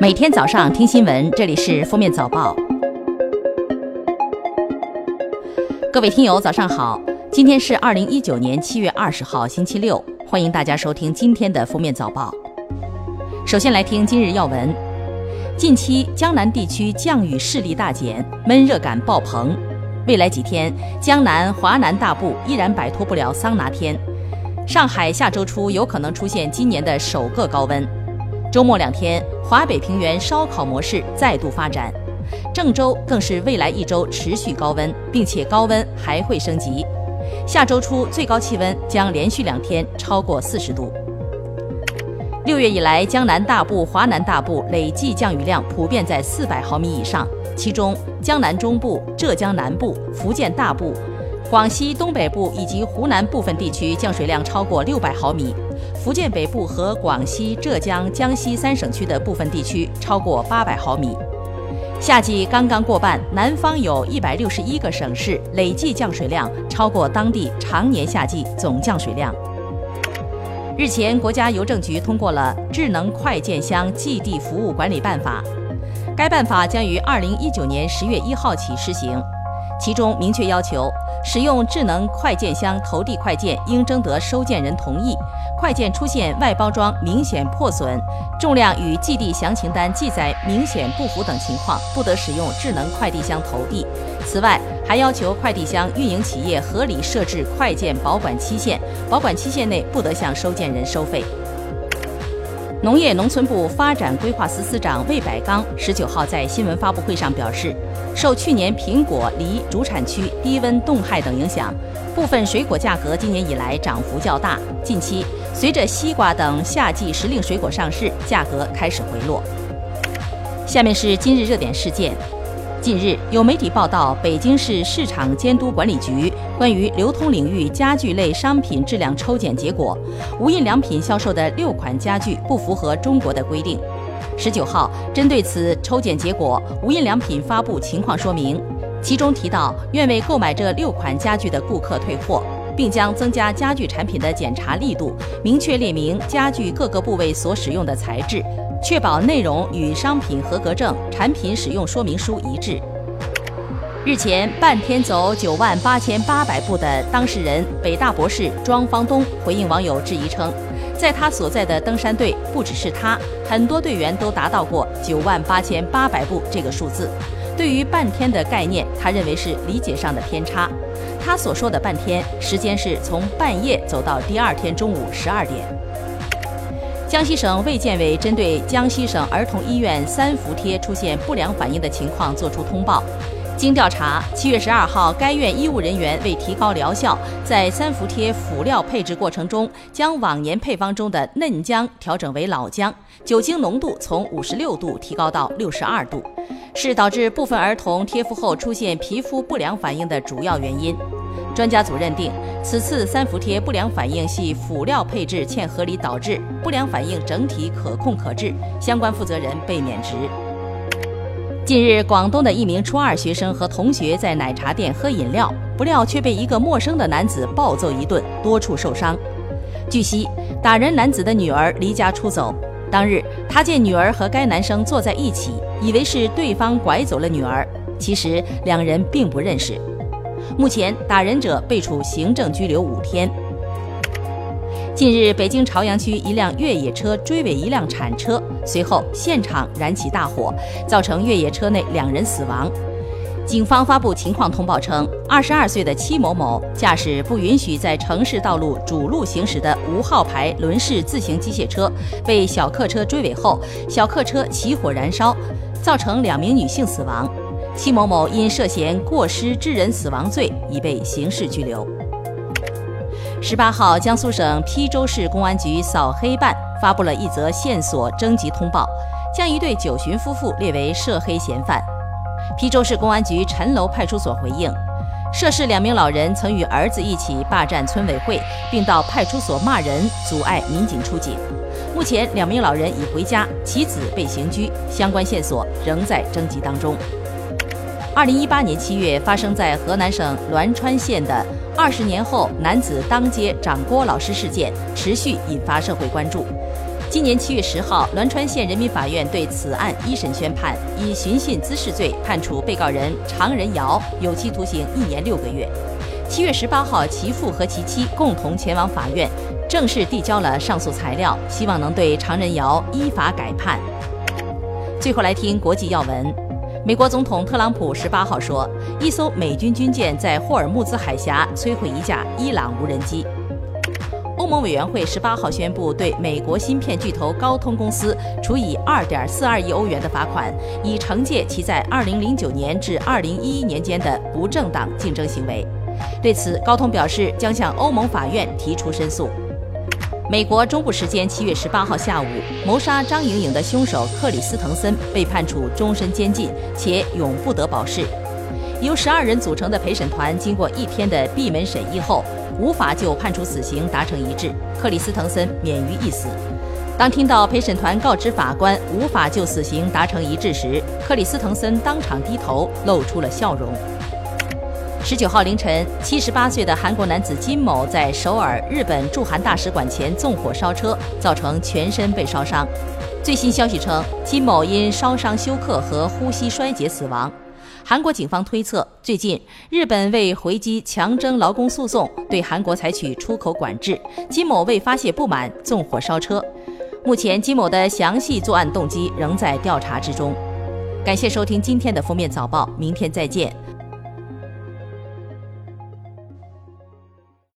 每天早上听新闻，这里是《封面早报》。各位听友，早上好！今天是二零一九年七月二十号，星期六，欢迎大家收听今天的《封面早报》。首先来听今日要闻：近期江南地区降雨势力大减，闷热感爆棚。未来几天，江南、华南大部依然摆脱不了桑拿天。上海下周初有可能出现今年的首个高温。周末两天，华北平原烧烤模式再度发展。郑州更是未来一周持续高温，并且高温还会升级。下周初最高气温将连续两天超过四十度。六月以来，江南大部、华南大部累计降雨量普遍在四百毫米以上，其中江南中部、浙江南部、福建大部、广西东北部以及湖南部分地区降水量超过六百毫米，福建北部和广西、浙江、江西三省区的部分地区超过八百毫米。夏季刚刚过半，南方有一百六十一个省市累计降水量超过当地常年夏季总降水量。日前，国家邮政局通过了《智能快件箱寄递服务管理办法》，该办法将于二零一九年十月一号起施行，其中明确要求。使用智能快件箱投递快件，应征得收件人同意。快件出现外包装明显破损、重量与寄递详情单记载明显不符等情况，不得使用智能快递箱投递。此外，还要求快递箱运营企业合理设置快件保管期限，保管期限内不得向收件人收费。农业农村部发展规划司司长魏百刚十九号在新闻发布会上表示，受去年苹果、梨主产区低温冻害等影响，部分水果价格今年以来涨幅较大。近期，随着西瓜等夏季时令水果上市，价格开始回落。下面是今日热点事件。近日，有媒体报道，北京市市场监督管理局关于流通领域家具类商品质量抽检结果，无印良品销售的六款家具不符合中国的规定。十九号，针对此抽检结果，无印良品发布情况说明，其中提到愿为购买这六款家具的顾客退货，并将增加家具产品的检查力度，明确列明家具各个部位所使用的材质。确保内容与商品合格证、产品使用说明书一致。日前，半天走九万八千八百步的当事人北大博士庄方东回应网友质疑称，在他所在的登山队，不只是他，很多队员都达到过九万八千八百步这个数字。对于半天的概念，他认为是理解上的偏差。他所说的半天，时间是从半夜走到第二天中午十二点。江西省卫健委针对江西省儿童医院三伏贴出现不良反应的情况作出通报。经调查，七月十二号，该院医务人员为提高疗效，在三伏贴辅料配置过程中，将往年配方中的嫩姜调整为老姜，酒精浓度从五十六度提高到六十二度，是导致部分儿童贴敷后出现皮肤不良反应的主要原因。专家组认定，此次三伏贴不良反应系辅料配置欠合理导致，不良反应整体可控可治，相关负责人被免职。近日，广东的一名初二学生和同学在奶茶店喝饮料，不料却被一个陌生的男子暴揍一顿，多处受伤。据悉，打人男子的女儿离家出走，当日他见女儿和该男生坐在一起，以为是对方拐走了女儿，其实两人并不认识。目前，打人者被处行政拘留五天。近日，北京朝阳区一辆越野车追尾一辆铲车，随后现场燃起大火，造成越野车内两人死亡。警方发布情况通报称，二十二岁的戚某某驾驶不允许在城市道路主路行驶的无号牌轮式自行机械车，被小客车追尾后，小客车起火燃烧，造成两名女性死亡。戚某某因涉嫌过失致人死亡罪，已被刑事拘留。十八号，江苏省邳州市公安局扫黑办发布了一则线索征集通报，将一对九旬夫妇列为涉黑嫌犯。邳州市公安局陈楼派出所回应，涉事两名老人曾与儿子一起霸占村委会，并到派出所骂人，阻碍民警出警。目前，两名老人已回家，其子被刑拘，相关线索仍在征集当中。二零一八年七月，发生在河南省栾川县的二十年后男子当街掌掴老师事件，持续引发社会关注。今年七月十号，栾川县人民法院对此案一审宣判，以寻衅滋事罪判处被告人常仁尧有期徒刑一年六个月。七月十八号，其父和其妻共同前往法院，正式递交了上诉材料，希望能对常仁尧依法改判。最后来听国际要闻，美国总统特朗普十八号说，一艘美军军舰在霍尔木兹海峡摧毁一架伊朗无人机。欧盟委员会十八号宣布，对美国芯片巨头高通公司处以二点四二亿欧元的罚款，以惩戒其在二零零九年至二零一一年间的不正当竞争行为。对此，高通表示将向欧盟法院提出申诉。美国中部时间七月十八号下午，谋杀张莹莹的凶手克里斯滕森被判处终身监禁，且永不得保释。由十二人组成的陪审团经过一天的闭门审议后。无法就判处死刑达成一致，克里斯滕森免于一死。当听到陪审团告知法官无法就死刑达成一致时，克里斯滕森当场低头，露出了笑容。十九号凌晨，七十八岁的韩国男子金某在首尔日本驻韩大使馆前纵火烧车，造成全身被烧伤。最新消息称，金某因烧伤休克和呼吸衰竭死亡。韩国警方推测，最近日本为回击强征劳工诉讼，对韩国采取出口管制。金某为发泄不满，纵火烧车。目前，金某的详细作案动机仍在调查之中。感谢收听今天的封面早报，明天再见。